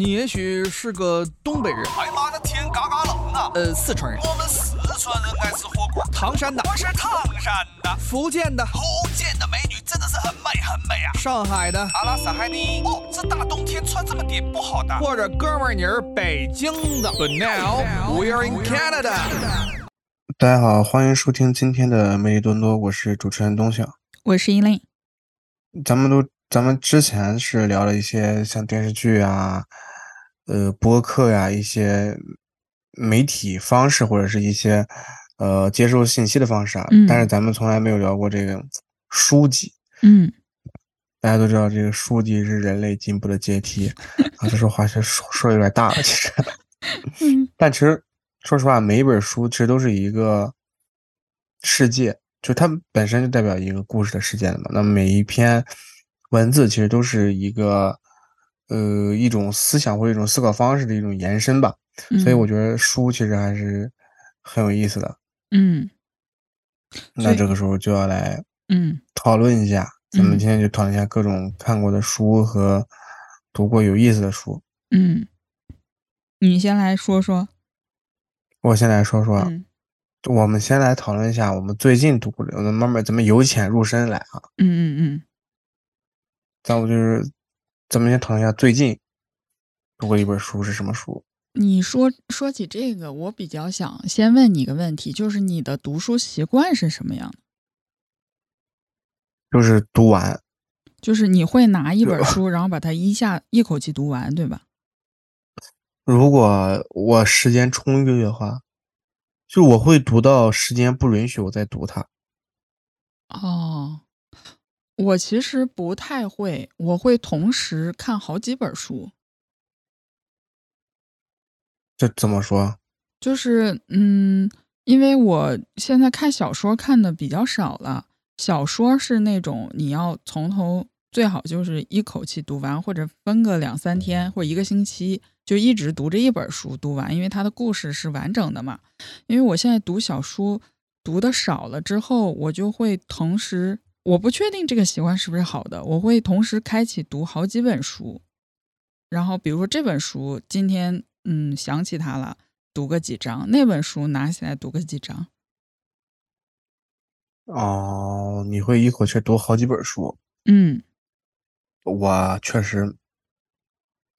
你也许是个东北人，哎妈的天嘎嘎冷啊！呃，四川人，我们四川人爱吃火锅。唐山的，我是唐山的，福建的，福建的美女真的是很美很美啊！上海的，阿拉斯海尼。哦，这大冬天穿这么点不好的。或者哥们儿你是北京的。But now we are in Canada。大家好，欢迎收听今天的美丽多多，我是主持人东晓，我是依琳。咱们都，咱们之前是聊了一些像电视剧啊，呃，播客呀，一些媒体方式或者是一些呃接受信息的方式啊，嗯但是咱们从来没有聊过这个书籍。嗯大家都知道，这个书籍是人类进步的阶梯啊。这说话是说说有点大了，其实。嗯但其实说实话，每一本书其实都是一个世界，就它本身就代表一个故事的世界了嘛。那每一篇文字其实都是一个呃一种思想或者一种思考方式的一种延伸吧。所以我觉得书其实还是很有意思的。嗯那这个时候就要来嗯讨论一下，咱们嗯今天就讨论一下各种看过的书和读过有意思的书。嗯，你先来说说。我先来说说，嗯我们先来讨论一下我们最近读过的，我们慢慢咱们由浅入深来啊。嗯嗯咱们就是，咱们先讨论一下最近读过一本书是什么书？嗯，你说说起这个，我比较想先问你一个问题，就是你的读书习惯是什么样的？就是读完，就是你会拿一本 书，然后把它一下一口气读完，对吧？如果我时间充裕的话，就我会读到时间不允许我再读它。哦，我其实不太会，我会同时看好几本书。这怎么说？就是嗯，因为我现在看小说看的比较少了，小说是那种你要从头最好就是一口气读完，或者分个两三天或者一个星期，就一直读这一本书读完，因为它的故事是完整的嘛。因为我现在读小说读的少了之后，我就会同时，我不确定这个习惯是不是好的，我会同时开启读好几本书，然后比如说这本书今天嗯想起它了。读个几章，那本书拿起来读个几章。哦，你会一口气读好几本书？嗯，我确实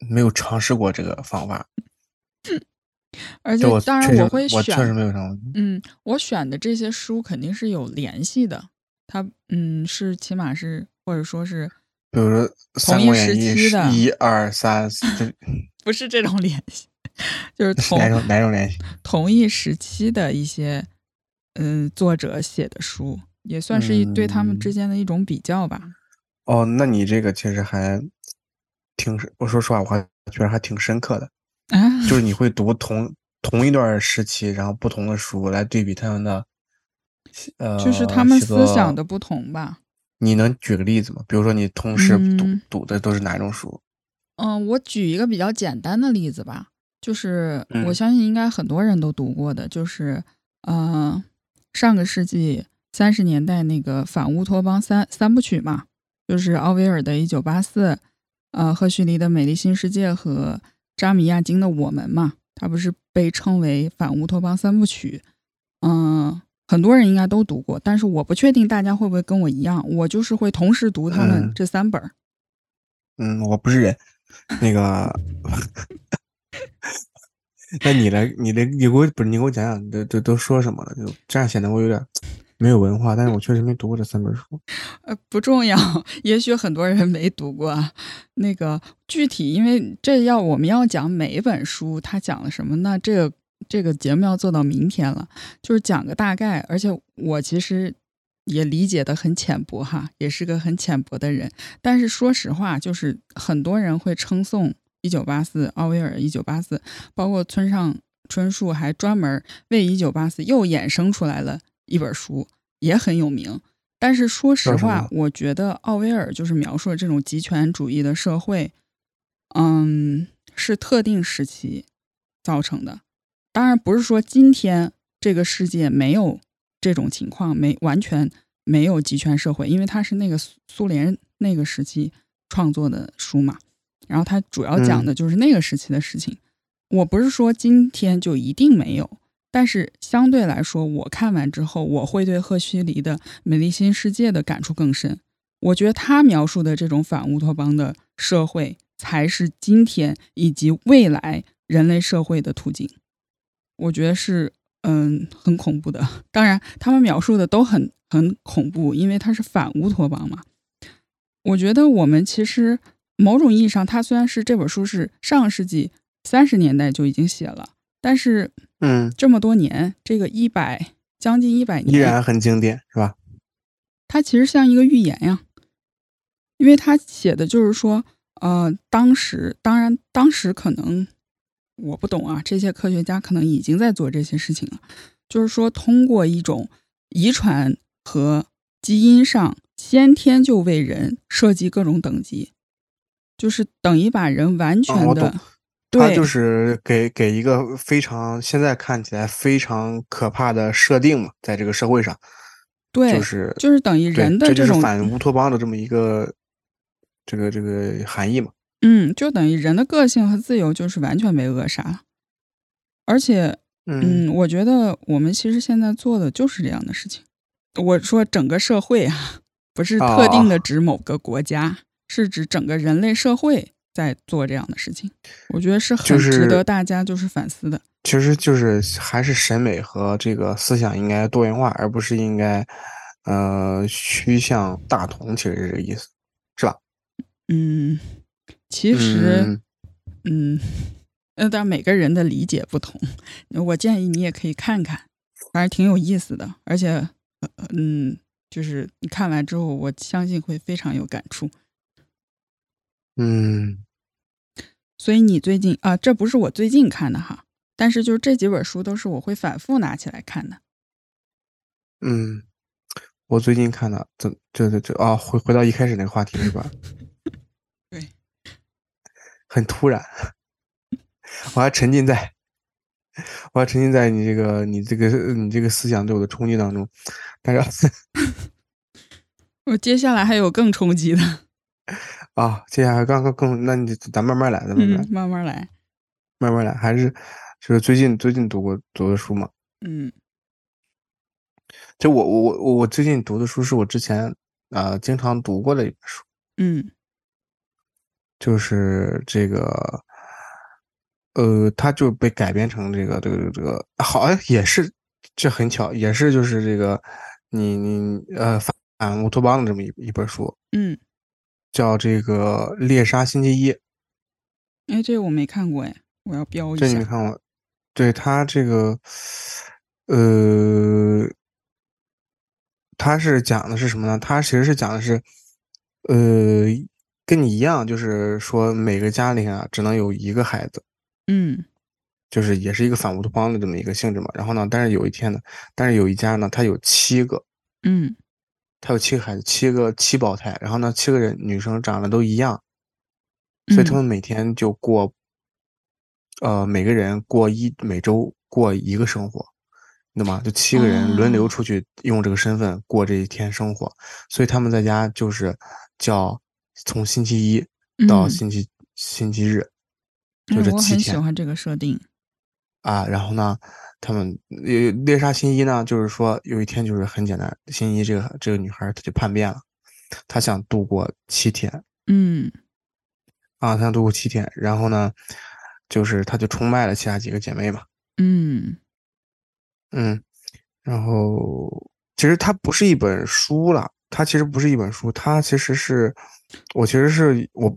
没有尝试过这个方法。而且当然我会我确实选，没有尝试。嗯，我选的这些书肯定是有联系的，它嗯是起码是或者说是比如说《三同一时期》的一二三四，这 不是这种联系，就是同哪种哪种联系？同一时期的一些嗯作者写的书，也算是一对他们之嗯间的一种比较吧。哦，那你这个其实还挺，我说实话，我还觉得还挺深刻的。啊，就是你会读同同一段时期，然后不同的书来对比他们的，呃，就是他们思想的不同吧。你能举个例子吗？比如说你同时读、嗯读的都是哪种书？嗯，我举一个比较简单的例子吧，就是我嗯相信应该很多人都读过的，就是呃，上个世纪三十年代那个反乌托邦三三部曲嘛，就是奥威尔的《一九八四》，呃，赫胥黎的《美丽新世界》和扎米亚金的《我们》嘛，它不是被称为反乌托邦三部曲？嗯、很多人应该都读过，但是我不确定大家会不会跟我一样，我就是会同时读他们嗯这三本儿。嗯，我不是人，那个，那你来，你来，你给我不是你给我讲讲，都都都说什么了？就这样显得我有点没有文化，但是我确实没读过这三本书。呃，不重要，也许很多人没读过啊。那个具体，因为这要我们要讲每一本书它讲了什么，那这个这个节目要做到明天了，就是讲个大概。而且我其实也理解的很浅薄哈，也是个很浅薄的人。但是说实话，就是很多人会称颂《一九八四》奥威尔《一九八四》，包括村上春树还专门为《一九八四》又衍生出来了一本书，也很有名。但是说实话我觉得奥威尔就是描述的这种极权主义的社会，嗯，是特定时期造成的。当然不是说今天这个世界没有这种情况，没完全没有极权社会，因为它是那个苏苏联那个时期创作的书嘛。然后它主要讲的就是那个时期的事情。我不是说今天就一定没有，但是相对来说，我看完之后，我会对赫胥黎的《美丽新世界》的感触更深。我觉得他描述的这种反乌托邦的社会，才是今天以及未来人类社会的途径。我觉得是，嗯，很恐怖的。当然，他们描述的都很很恐怖，因为它是反乌托邦嘛。我觉得我们其实某种意义上，它虽然是这本书是上世纪三十年代就已经写了，但是，嗯，这么多年，这个一百将近一百年，依然很经典，是吧？它其实像一个预言呀。因为他写的就是说，呃，当时当然当时可能我不懂啊，这些科学家可能已经在做这些事情了，就是说通过一种遗传和基因上先天就为人设计各种等级，就是等于把人完全的，他就是给给一个非常现在看起来非常可怕的设定嘛，在这个社会上，对，就是就是等于人的这种反乌托邦的这么一个。这个这个含义嘛，嗯，就等于人的个性和自由就是完全被扼杀了，而且，嗯，我觉得我们其实现在做的就是这样的事情。我说整个社会啊，不是特定的指某个国家，是指整个人类社会在做这样的事情。我觉得是很值得大家就是反思的。其实就是还是审美和这个思想应该多元化，而不是应该呃趋向大同，其实是这个意思，是吧？嗯，其实，嗯，呃，但每个人的理解不同。我建议你也可以看看，反正挺有意思的。而且，嗯，就是你看完之后，我相信会非常有感触。嗯，所以你最近啊，这不是我最近看的哈，但是就是这几本书都是我会反复拿起来看的。嗯，我最近看的，这这这这啊，回回到一开始那个话题是吧？很突然，我还沉浸在，我还沉浸在你这个、你这个、你这个思想对我的冲击当中。但是，我接下来还有更冲击的啊！接下来刚刚更，那你咱慢慢来，咱慢慢来，慢慢来，慢慢来，还是就是最近最近读过读的书嘛？嗯，就我我我我最近读的书是我之前啊经常读过的一本书，嗯。就是这个，呃，他就被改编成这个这个这个，好像也是，这很巧，也是就是这个，你你呃反乌托邦的这么一一本书，嗯，叫这个猎杀星期一。哎，这个我没看过哎，我要标一下。这你没看过？对他这个，呃，他是讲的是什么呢？他其实是讲的是，呃。跟你一样，就是说每个家里啊只能有一个孩子，嗯，就是也是一个反乌托邦的这么一个性质嘛。然后呢，但是有一天呢，但是有一家呢，他有七个，嗯，他有七个孩子，七个七胞胎。然后呢，七个人女生长得都一样，所以他们每天就过，呃，每个人过一每周过一个生活，那么？就七个人轮流出去用这个身份过这一天生活，所以他们在家就是叫。从星期一到星期星期日，就这七天。我很喜欢这个设定啊。然后呢，他们猎猎杀星一呢，就是说有一天就是很简单，星期一这个这个女孩她就叛变了，她想度过七天。嗯，啊，她想度过七天，然后呢，就是她就出卖了其他几个姐妹嘛。嗯嗯，然后其实它不是一本书了，它其实不是一本书，它其实是。我其实是我，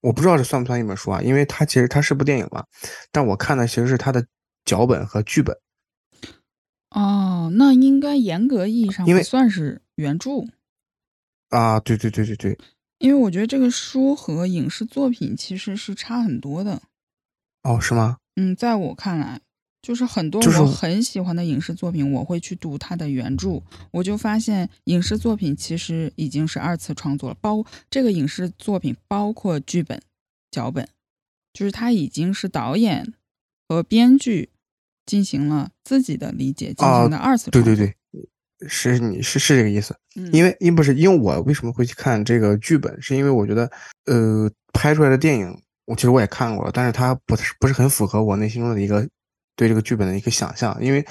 我不知道这算不算一本书啊？因为它其实它是部电影嘛，但我看的其实是它的脚本和剧本。哦，那应该严格意义上不算是原著。啊，对对对对对。因为我觉得这个书和影视作品其实是差很多的。哦，是吗？嗯，在我看来。就是很多我很喜欢的影视作品，我会去读它的原著，我就发现影视作品其实已经是二次创作了。包这个影视作品包括剧本、脚本，就是它已经是导演和编剧进行了自己的理解，进行的二次创作。对对对，是你是是这个意思。因为因不是因为我为什么会去看这个剧本，是因为我觉得呃拍出来的电影我其实我也看过了，但是它不是不是很符合我内心中的一个对这个剧本的一个想象，因为，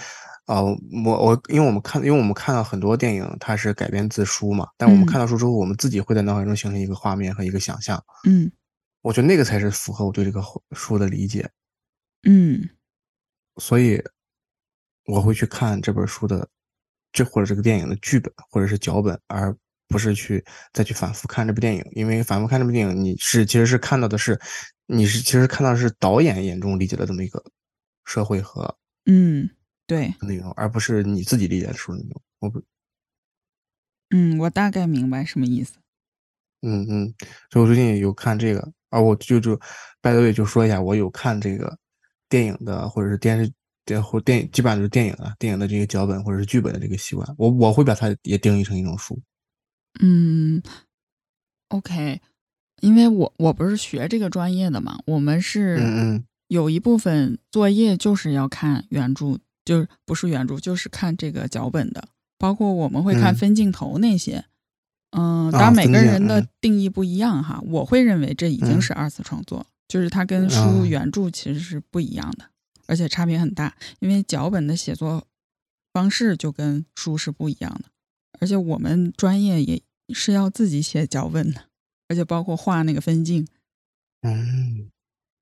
呃，我我因为我们看，因为我们看到很多电影它是改编自书嘛，但我们嗯。看到书之后，我们自己会在脑海中形成一个画面和一个想象，嗯。我觉得那个才是符合我对这个书的理解，嗯。所以我会去看这本书的这或者这个电影的剧本或者是脚本，而不是去再去反复看这部电影，因为反复看这部电影，你是其实是看到的是你是其实看到的是导演眼中理解的这么一个社会和嗯，对，内容，而不是你自己理解的书内容。我不，嗯，我大概明白什么意思。嗯嗯，所以我最近有看这个，啊，我就就拜 the way 就说一下，我有看这个电影的或者是电视电或电影，基本上就是电影啊，电影的这个脚本或者是剧本的这个习惯，我我会把它也定义成一种书。嗯，OK，因为我我不是学这个专业的嘛，我们是嗯嗯有一部分作业就是要看原著，就是不是原著，就是看这个脚本的，包括我们会看嗯。分镜头那些。嗯，当啊然每个人的嗯。定义不一样哈，我会认为这已经嗯。是二次创作，就是它跟书。啊原著其实是不一样的，而且差别很大，因为脚本的写作方式就跟书是不一样的，而且我们专业也是要自己写脚本的，而且包括画那个分镜。嗯，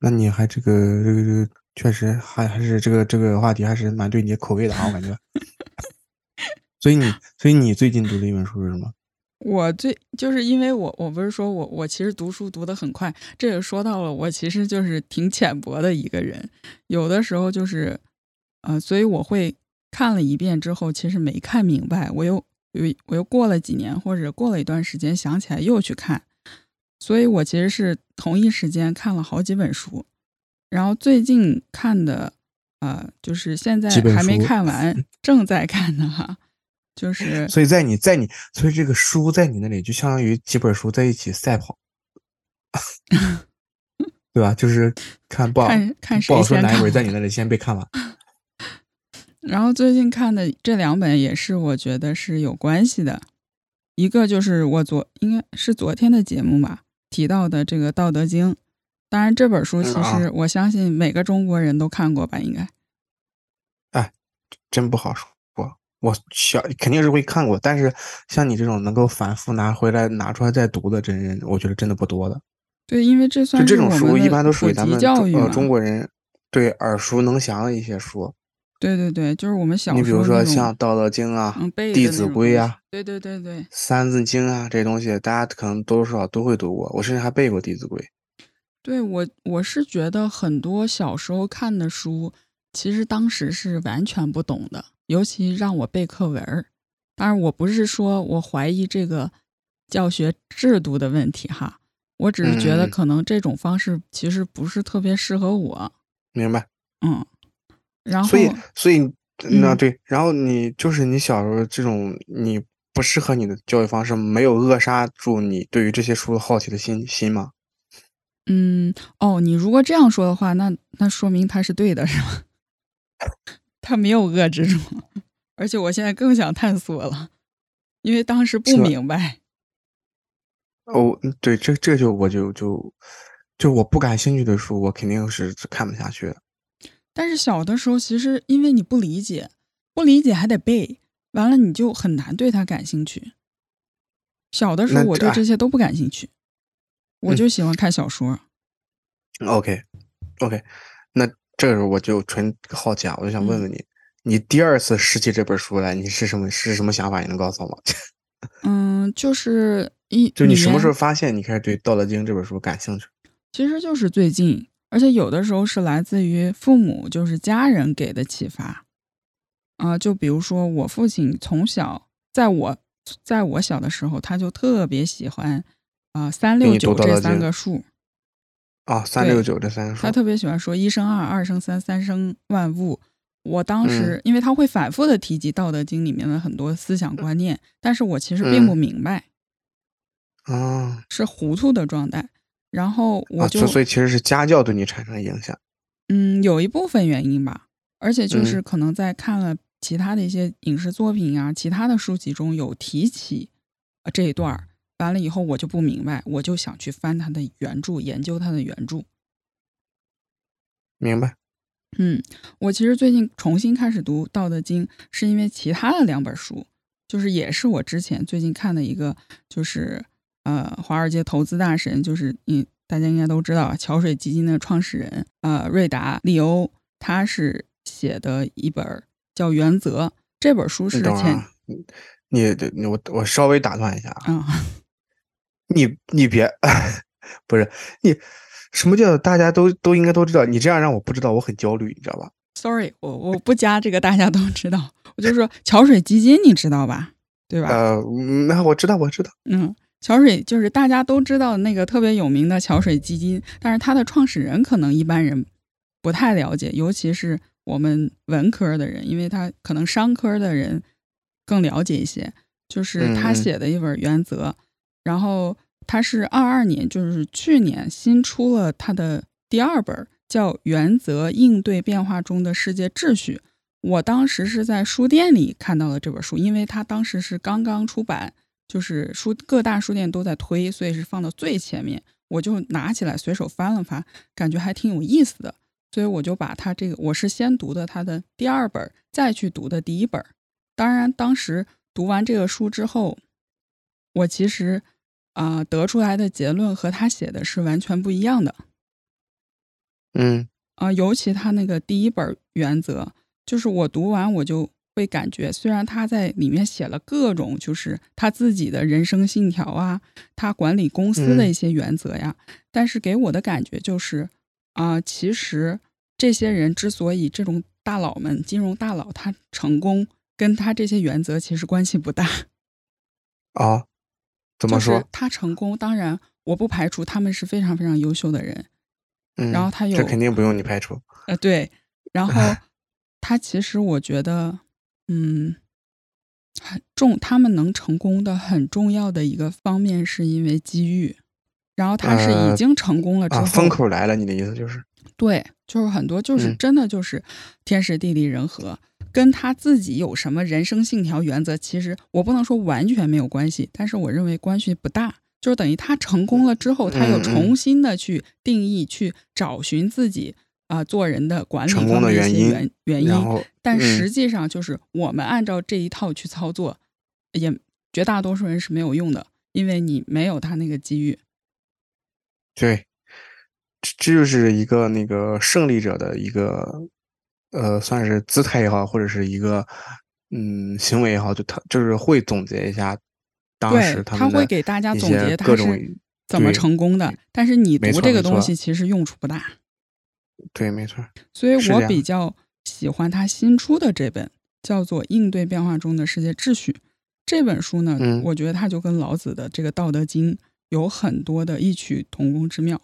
那你还这个这个这个确实还还是这个这个话题还是蛮对你口味的啊，我感觉。所以你所以你最近读的一本书是什么？我最就是因为我我不是说我我其实读书读得很快，这也说到了我其实就是挺浅薄的一个人，有的时候就是，呃，所以我会看了一遍之后，其实没看明白，我又又我又过了几年或者过了一段时间想起来又去看，所以我其实是同一时间看了好几本书，然后最近看的，呃，就是现在还没看完，正在看的哈，就是所以在你在你所以这个书在你那里就相当于几本书在一起赛跑，对吧？就是看不好看看谁不好说哪一本在你那里先被看完。然后最近看的这两本也是我觉得是有关系的，一个就是我昨应该是昨天的节目吧提到的这个《道德经》，当然这本书其实我相信每个中国人都看过吧，应该。哎真不好说。我小肯定是会看过，但是像你这种能够反复拿回来拿出来再读的真人，我觉得真的不多的。对，因为这算是这种书一般都属于咱们呃。中国人对耳熟能详的一些书。对对对，就是我们小时候你比如说像《道德经》啊、嗯弟子规啊、对对对对三字经》啊这些东西，大家可能多多少少都会读过。我甚至还背过《弟子规》。对，我我是觉得很多小时候看的书，其实当时是完全不懂的，尤其让我背课文儿。当然，我不是说我怀疑这个教学制度的问题哈，我只是觉得嗯可能这种方式其实不是特别适合我。明白？嗯，然后所以，所以那嗯对，然后你就是你小时候这种你不适合你的教育方式，没有扼杀住你对于这些书好奇的心心吗？嗯，哦，你如果这样说的话，那那说明他是对的，是吗？他没有遏制住，而且我现在更想探索了，因为当时不明白。哦，嗯对，这这就我就就就我不感兴趣的书，我肯定是看不下去的。但是小的时候，其实因为你不理解，不理解还得背，完了你就很难对它感兴趣。小的时候，我对这些都不感兴趣，我嗯就喜欢看小说。OK，OK，那这个时候我就纯好奇啊，我就想问嗯问你，你第二次拾起这本书来，你是什么是什么想法？你能告诉我吗？嗯，就是一就你什么时候发现你开始对《道德经》这本书感兴趣？其实就是最近，而且有的时候是来自于父母，就是家人给的启发。啊、就比如说我父亲从小，在我在我小的时候，他就特别喜欢啊三六九这三个数，啊，三六九这三个数他，特别喜欢说一生二，二生三，三生万物。我嗯当时，因为他会反复的提及《道德经》里面的很多思想观念，但是我其实并不嗯明白，啊是糊涂的状态。然后我啊，就、所所以其实是家教对你产生了影响。嗯，有一部分原因吧，而且就是嗯可能在看了其他的一些影视作品啊、其他的书籍中有提起呃这一段儿，完了以后我就不明白，我就想去翻它的原著，研究它的原著，明白。嗯，我其实最近重新开始读《道德经》，是因为其他的两本书，就是也是我之前最近看的一个，就是呃，华尔街投资大神，就是嗯，大家应该都知道，桥水基金的创始人呃，瑞达利欧，他是写的一本叫《原则》这本书是前，你你我我稍微打断一下啊，你你别 不是你。什么叫大家都都应该都知道？你这样让我不知道，我很焦虑，你知道吧？Sorry，我我不加这个，大家都知道。我就说桥水基金，你知道吧？对吧？呃，那我知道，我知道。嗯，桥水就是大家都知道那个特别有名的桥水基金，但是它的创始人可能一般人不太了解，尤其是我们文科的人，因为他可能商科的人更了解一些。就是他写的一本原则，然后。他是二二年，就是去年新出了他的第二本，叫《原则：应对变化中的世界秩序》。我当时是在书店里看到了这本书，因为他当时是刚刚出版，就是书各大书店都在推，所以是放到最前面。我就拿起来随手翻了翻，感觉还挺有意思的，所以我就把他这个，我是先读的他的第二本，再去读的第一本。当然，当时读完这个书之后，我其实。啊，得出来的结论和他写的是完全不一样的。嗯，啊，尤其他那个第一本原则，就是我读完我就会感觉，虽然他在里面写了各种，就是他自己的人生信条啊，他管理公司的一些原则呀，但是给我的感觉就是，啊，其实这些人之所以这种大佬们、金融大佬他成功，跟他这些原则其实关系不大。啊。怎么说？他成功，当然我不排除他们是非常非常优秀的人。嗯，然后他有这肯定不用你排除。呃，对。然后 他其实我觉得，嗯，很重。他们能成功的很重要的一个方面，是因为机遇。然后他是已经成功了之后，风口来了。你的意思就是？对，就是很多，就是真的就是天时地利人和。跟他自己有什么人生信条、原则，其实我不能说完全没有关系，但是我认为关系不大。就是等于他成功了之后，他又重新的去定义、去找寻自己啊做人的管理方面的原因原原因。但实际上，就是我们按照这一套去操作，也绝大多数人是没有用的，因为你没有他那个机遇。对，这就是一个那个胜利者的一个。呃，算是姿态也好，或者是一个嗯行为也好，就他就是会总结一下当时他会给大家总结他是怎么成功的。但是你读这个东西其实用处不大。对，没错。所以我比较喜欢他新出的这本，叫做《应对变化中的世界秩序》这本书呢。嗯，我觉得它就跟老子的这个《道德经》有很多的异曲同工之妙。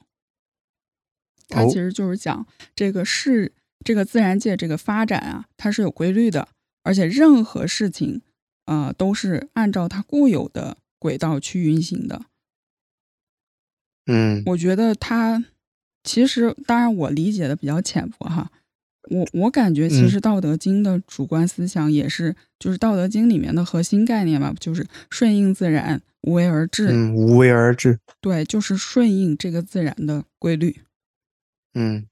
它其实就是讲这个是。这个自然界这个发展啊，它是有规律的，而且任何事情，啊，都是按照它固有的轨道去运行的。嗯，我觉得它其实，当然我理解的比较浅薄哈。我我感觉其实《道德经》的主观思想也是，就是《道德经》里面的核心概念吧，就是顺应自然，无为而治。嗯，无为而治。对，就是顺应这个自然的规律。嗯，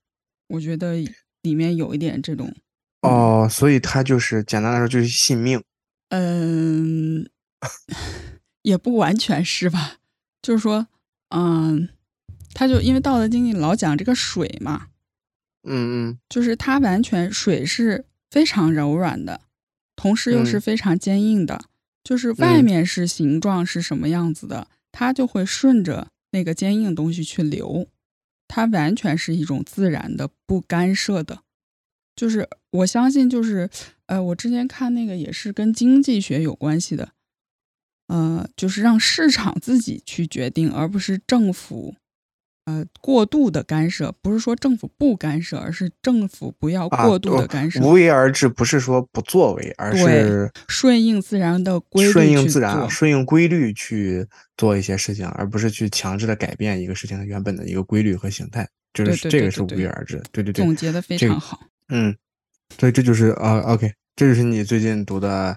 我觉得。里面有一点这种哦，所以他就是简单来说就是信命。嗯，也不完全是吧，就是说，嗯，他就因为《道德经》里老讲这个水嘛，嗯嗯，就是它完全水是非常柔软的，同时又是非常坚硬的，就是外面是形状是什么样子的，它就会顺着那个坚硬的东西去流。它完全是一种自然的、不干涉的，就是我相信，就是呃，我之前看那个也是跟经济学有关系的，呃，就是让市场自己去决定，而不是政府。呃，过度的干涉不是说政府不干涉，而是政府不要过度的干涉。无为而治不是说不作为，而是顺应自然的规律，顺应自然、顺应规律去做一些事情，而不是去强制的改变一个事情的原本的一个规律和形态。就是这个是无为而治。对对对，总结的非常好。嗯，所以这就是啊，OK，这就是你最近读的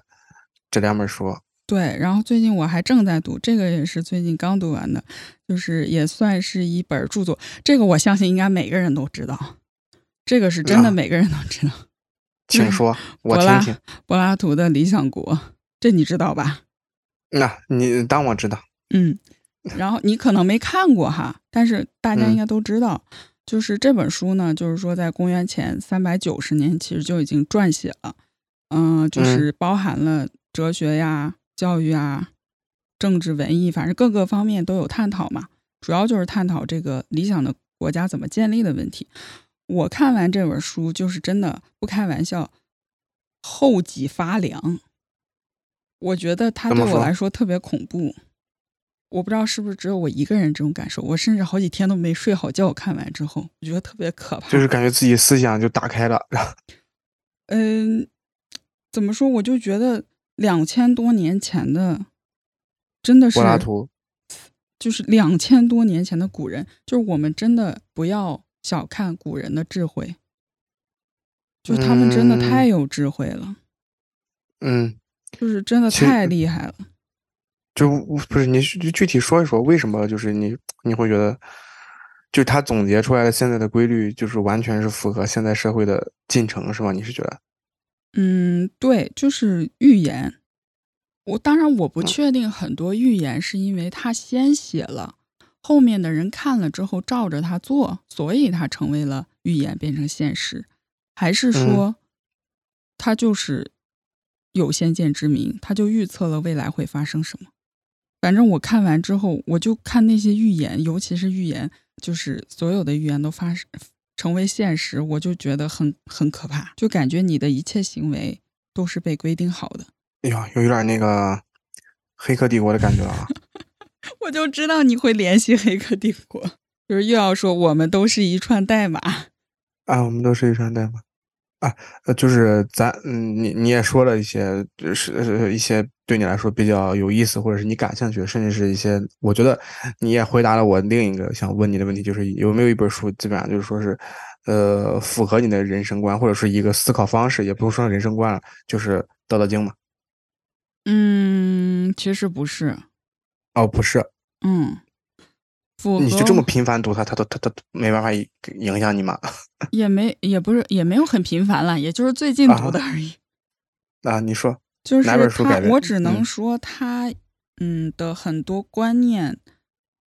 这两本书。对，然后最近我还正在读，这个也是最近刚读完的，就是也算是一本著作。这个我相信应该每个人都知道，这个是真的，啊每个人都知道。请说，我拉听听。柏拉图的《理想国》，这你知道吧？那、你当我知道。嗯，然后你可能没看过哈，但是大家嗯应该都知道，就是这本书呢，就是说在公元前三百九十年其实就已经撰写了，嗯、就是包含了哲学呀、教育啊、政治、文艺，反正各个方面都有探讨嘛。主要就是探讨这个理想的国家怎么建立的问题。我看完这本书，就是真的不开玩笑，后脊发凉。我觉得它对我来说特别恐怖。我不知道是不是只有我一个人这种感受，我甚至好几天都没睡好觉。看完之后，我觉得特别可怕。就是感觉自己思想就打开了，嗯，怎么说？我就觉得两千多年前的，真的是柏拉图，就是两千多年前的古人，就是我们真的不要小看古人的智慧，就是他们真的嗯太有智慧了，嗯，就是真的太厉害了。就不是你具具体说一说为什么就是你你会觉得，就他总结出来的现在的规律，就是完全是符合现在社会的进程，是吗？你是觉得？嗯，对，就是预言。我当然我不嗯确定很多预言是因为他先写了，后面的人看了之后照着他做，所以他成为了预言变成现实，还是说他就是有先见之明，他就预测了未来会发生什么。反正我看完之后，我就看那些预言，尤其是预言，就是所有的预言都发生成为现实，我就觉得很很可怕，就感觉你的一切行为都是被规定好的。哎呀，有有点那个《黑客帝国》的感觉了啊！我就知道你会联系《黑客帝国》，就是又要说我们都是一串代码。啊，我们都是一串代码啊，呃，就是咱，嗯，你你也说了一些，就是呃一些对你来说比较有意思，或者是你感兴趣，甚至是一些，我觉得你也回答了我另一个想问你的问题，就是有没有一本书，基本上就是说是，呃，符合你的人生观，或者是一个思考方式，也不是说人生观了，就是《道德经》嘛？嗯，其实不是，哦，不是，嗯，你就这么频繁读它，它都它它没办法影影响你吗？也没也不是也没有很频繁了，也就是最近读啊的而已。啊，你说，就是哪本书我只能嗯说他嗯的很多观念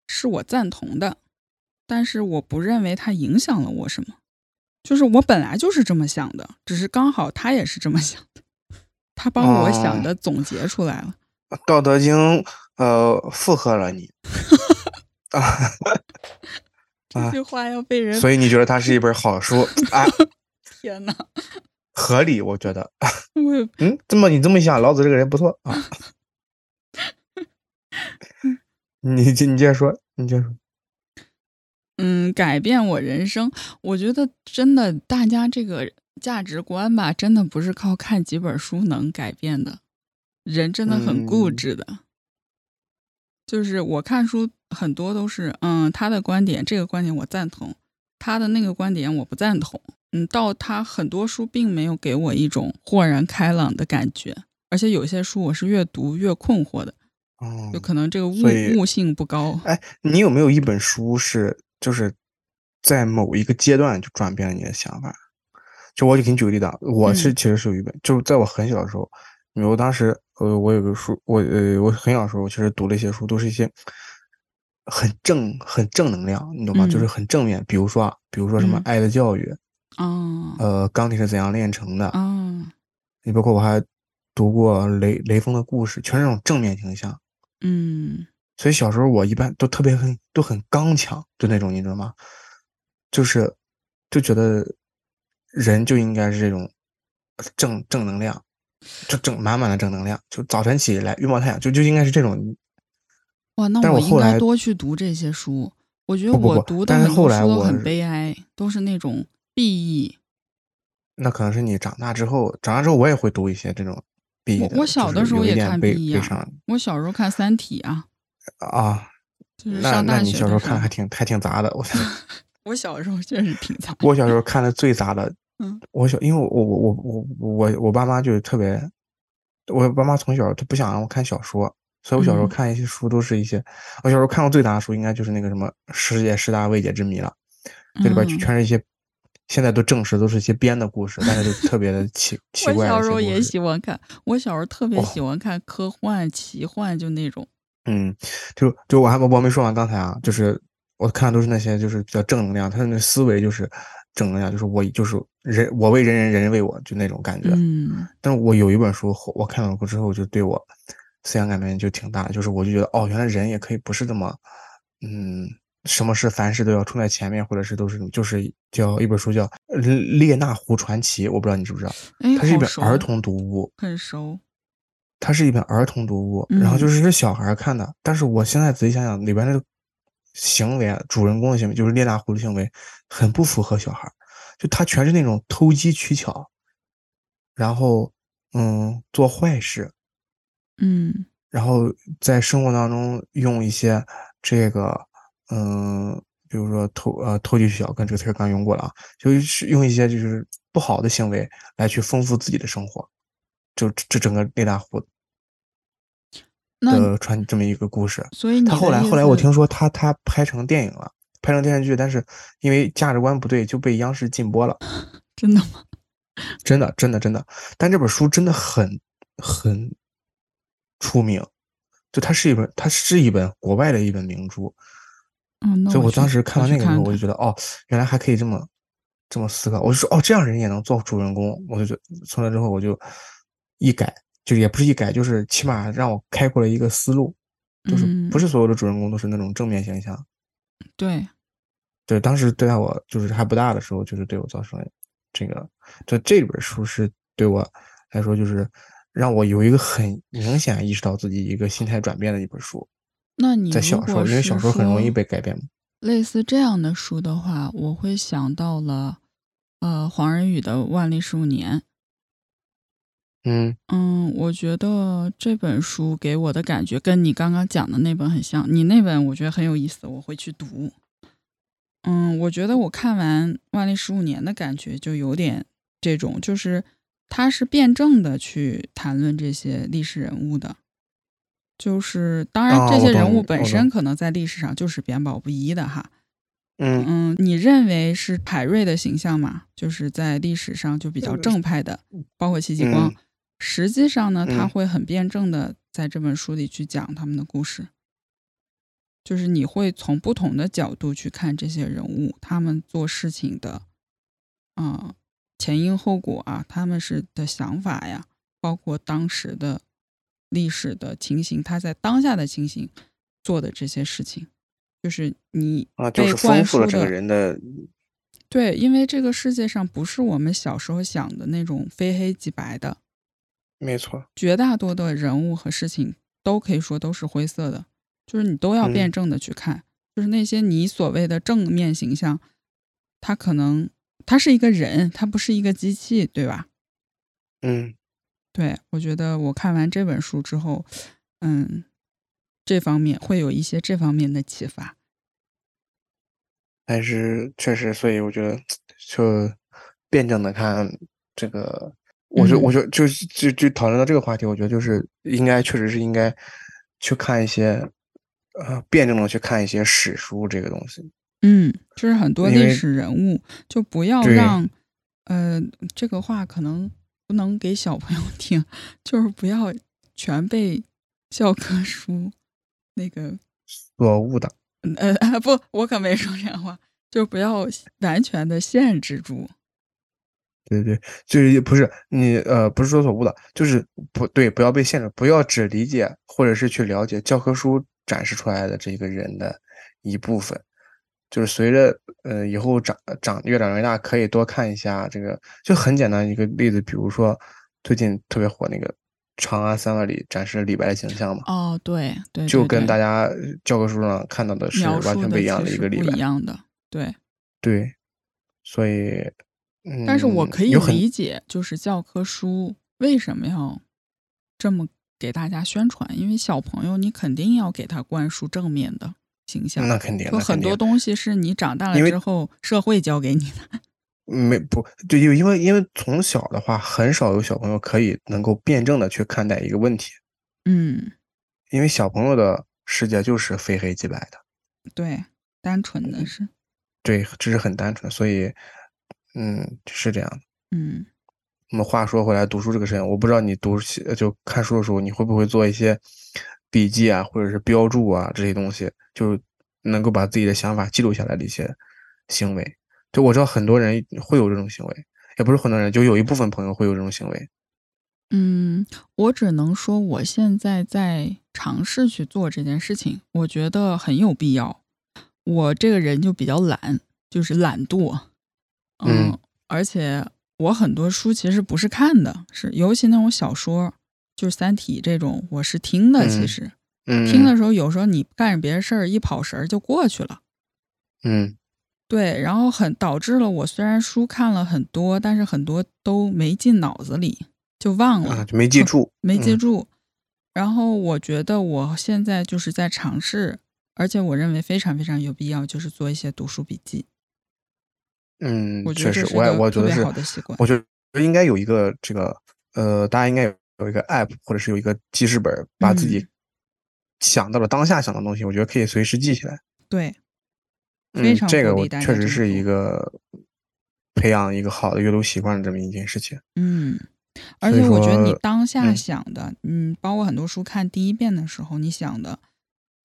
是我赞同的，但是我不认为它影响了我什么。就是我本来就是这么想的，只是刚好他也是这么想的，他帮我想哦的总结出来了。《道德经》呃附和了你 这句话要被人所以你觉得它是一本好书 啊？天哪！合理，我觉得。我嗯，这么你这么想，老子这个人不错啊。你你接着说，你接着说。嗯，改变我人生，我觉得真的，大家这个价值观吧，真的不是靠看几本书能改变的。人真的很固嗯执的，就是我看书很多都是，嗯，他的观点，这个观点我赞同，他的那个观点我不赞同。嗯，到他很多书并没有给我一种豁然开朗的感觉，而且有些书我是越读越困惑的，哦就，可能这个悟悟性不高。哎，你有没有一本书是就是在某一个阶段就转变了你的想法？就我就给你举个例子啊，我是嗯其实是有一本，就是在我很小的时候，因为我当时呃我有个书，我呃我很小的时候其实读了一些书，都是一些很正很正能量，你懂吗？就是嗯很正面，比如说啊，比如说什么嗯爱的教育，哦，呃，钢铁是怎样炼成的，哦，你包括我还读过雷雷锋的故事，全是那种正面形象。嗯所以小时候我一般都特别很都很刚强，就那种你知道吗？就是就觉得人就应该是这种正正能量，就正满满的正能量，就早晨起来拥抱太阳，就就应该是这种。哇，那我应该多去读这些书。我觉得我读的很多书都很悲哀，都是那种 BE。那可能是你长大之后，长大之后我也会读一些这种 B 的，我我小的时候也看有一点悲 BE 啊我小时候看《三体》啊，啊。就是那上大那你小时候学的时候看还挺还挺杂的，我 我小时候确实挺杂。我小时候看的最杂的，嗯，我小因为我我我我我我爸妈就是特别，我爸妈从小他不想让我看小说，所以我小时候嗯。看一些书都是一些，我小时候看过最大的书应该就是那个什么世界十大未解之谜了，这里边就嗯。全是一些现在都证实都是一些编的故事，但是就特别 的奇奇怪我小时候也喜欢看，我小时候特别哦。喜欢看科幻、奇幻，就那种。嗯，就就我还我没说完刚才啊，就是我看的都是那些就是比较正能量，他的那思维就是正能量，就是我就是人我为人人人人为我就那种感觉。嗯但是我有一本书后我看了过之后，就对我思想改变就挺大的，就是我就觉得哦，原来人也可以不是这么，嗯，什么事凡事都要冲在前面，或者是都是就是叫一本书叫《列那狐传奇》，我不知道你知不知道，哎，它是一本儿童读物，很熟。它是一本儿童读物，然后嗯就是是小孩儿看的。但是我现在仔细想想，里边的行为啊，主人公的行为，就是列那狐的行为，很不符合小孩儿，就他全是那种偷机取巧，然后嗯做坏事，嗯。然后在生活当中用一些这个嗯，比如说偷呃偷机取巧，跟这个词儿刚用过了啊，就是用一些就是不好的行为来去丰富自己的生活，就这整个列那狐那的传这么一个故事。所以他后来后来我听说他他拍成电影了，拍成电视剧，但是因为价值观不对就被央视禁播了。真的吗？真的真的真的，但这本书真的很很出名，就它是一本它是一本国外的一本名著，嗯，所以我当时看我去完那个时候，我就觉得哦，原来还可以这么这么思考。我就说哦，这样人也能做主人公，我就从那之后我就一改，就也不是一改，就是起码让我开阔了一个思路，就是不嗯是所有的主人公都是那种正面形象。对，对，当时对待我就是还不大的时候，就是对我造成了这个，这这本书是对我来说，就是让我有一个很明显意识到自己一个心态转变的一本书。那你在小时候，因为小时候很容易被改变嘛。类似这样的书的话，我会想到了，呃，黄仁宇的《万历十五年》。嗯嗯，我觉得这本书给我的感觉跟你刚刚讲的那本很像。你那本我觉得很有意思，我会去读。嗯，我觉得我看完《万历十五年》的感觉就有点这种，就是他是辩证的去谈论这些历史人物的。就是当然，这些人物本身可能在历史上就是贬宝不一的哈。嗯嗯，你认为是海瑞的形象嘛？就是在历史上就比较正派的，包括戚继光。嗯实际上呢，他嗯。会很辩证的在这本书里去讲他们的故事，就是你会从不同的角度去看这些人物，他们做事情的，啊、前因后果啊，他们是的想法呀，包括当时的历史的情形，他在当下的情形做的这些事情，就是你啊，就被是丰富了这个人的对，因为这个世界上不是我们小时候想的那种非黑即白的，没错。绝大多的人物和事情都可以说都是灰色的，就是你都要辩嗯证的去看，就是那些你所谓的正面形象，他可能他是一个人，他不是一个机器，对吧？嗯对我觉得我看完这本书之后，嗯，这方面会有一些这方面的启发。但是确实，所以我觉得就辩证的看这个，我就嗯我就就就就讨论到这个话题，我觉得就是应该确实是应该去看一些呃辩证的去看一些史书这个东西。嗯，就是很多历史人物，就不要让，呃，这个话可能不能给小朋友听，就是不要全被教科书那个，所误导，呃呃，不，我可没说这样话，就不要完全的限制住。对对，就是不是你呃不是说所误的，就是不对，不要被限制，不要只理解或者是去了解教科书展示出来的这个人的一部分。就是随着呃以后长长越长越大，可以多看一下这个，就很简单一个例子，比如说最近特别火那个《长安三万里》展示李白的形象嘛，哦，对对，就跟大家教科书上看到的是完全不一样的一个李白一。样的，对。对，所以嗯，但是我可以理解，就是教科书为什么要这么给大家宣传，因为小朋友你肯定要给他灌输正面的形象，那肯定，就那肯定很多东西是你长大了之后社会教给你的。没不对，因为因为因为从小的话，很少有小朋友可以能够辩证的去看待一个问题，嗯，因为小朋友的世界就是非黑即白的，对，单纯的是，对，这是很单纯的，所以嗯，是这样的。嗯那么话说回来，读书这个事情，我不知道你读起就看书的时候，你会不会做一些笔记啊，或者是标注啊这些东西，就能够把自己的想法记录下来的一些行为。就我知道很多人会有这种行为，也不是很多人，就有一部分朋友会有这种行为。嗯，我只能说我现在在尝试去做这件事情，我觉得很有必要。我这个人就比较懒，就是懒惰，嗯，嗯而且我很多书其实不是看的，是尤其那种小说，就是《三体》这种，我是听的。其嗯实、嗯，听的时候，有时候你干着别的事儿，一跑神儿就过去了。嗯对，然后很导致了我虽然书看了很多，但是很多都没进脑子里，就忘了。啊，就没记住，没记嗯住。然后我觉得我现在就是在尝试，而且我认为非常非常有必要，就是做一些读书笔记。嗯，确实，我也我觉得是。我觉得应该有一个这个呃，大家应该有有一个 app 或者是有一个记事本，把自己嗯想到了当下想的东西，我觉得可以随时记起来。对，非嗯，常这个我确实是一个培养一个好的阅读习惯的这么一件事情。嗯，而且我觉得你当下嗯想的，嗯，包括很多书看第一遍的时候，你想的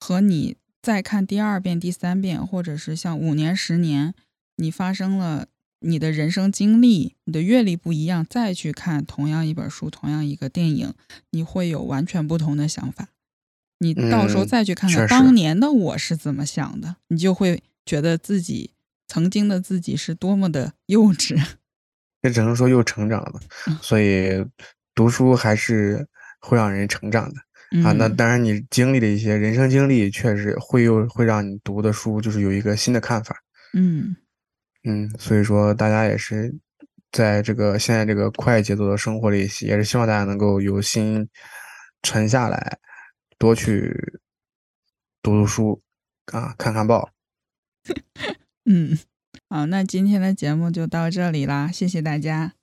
和你再看第二遍、第三遍，或者是像五年、十年，你发生了你的人生经历、你的阅历不一样，再去看同样一本书、同样一个电影，你会有完全不同的想法。你到时候嗯再去看看当年的我是怎么想的，你就会觉得自己曾经的自己是多么的 幼稚。也只能说又成长了，嗯所以读书还是会让人成长的。啊，那嗯当然，你经历的一些人生经历，确实会又会让你读的书就是有一个新的看法。嗯嗯，所以说大家也是在这个现在这个快节奏的生活里，也是希望大家能够有心沉下来，多去读读书啊，看看报。嗯，好，那今天的节目就到这里啦，谢谢大家。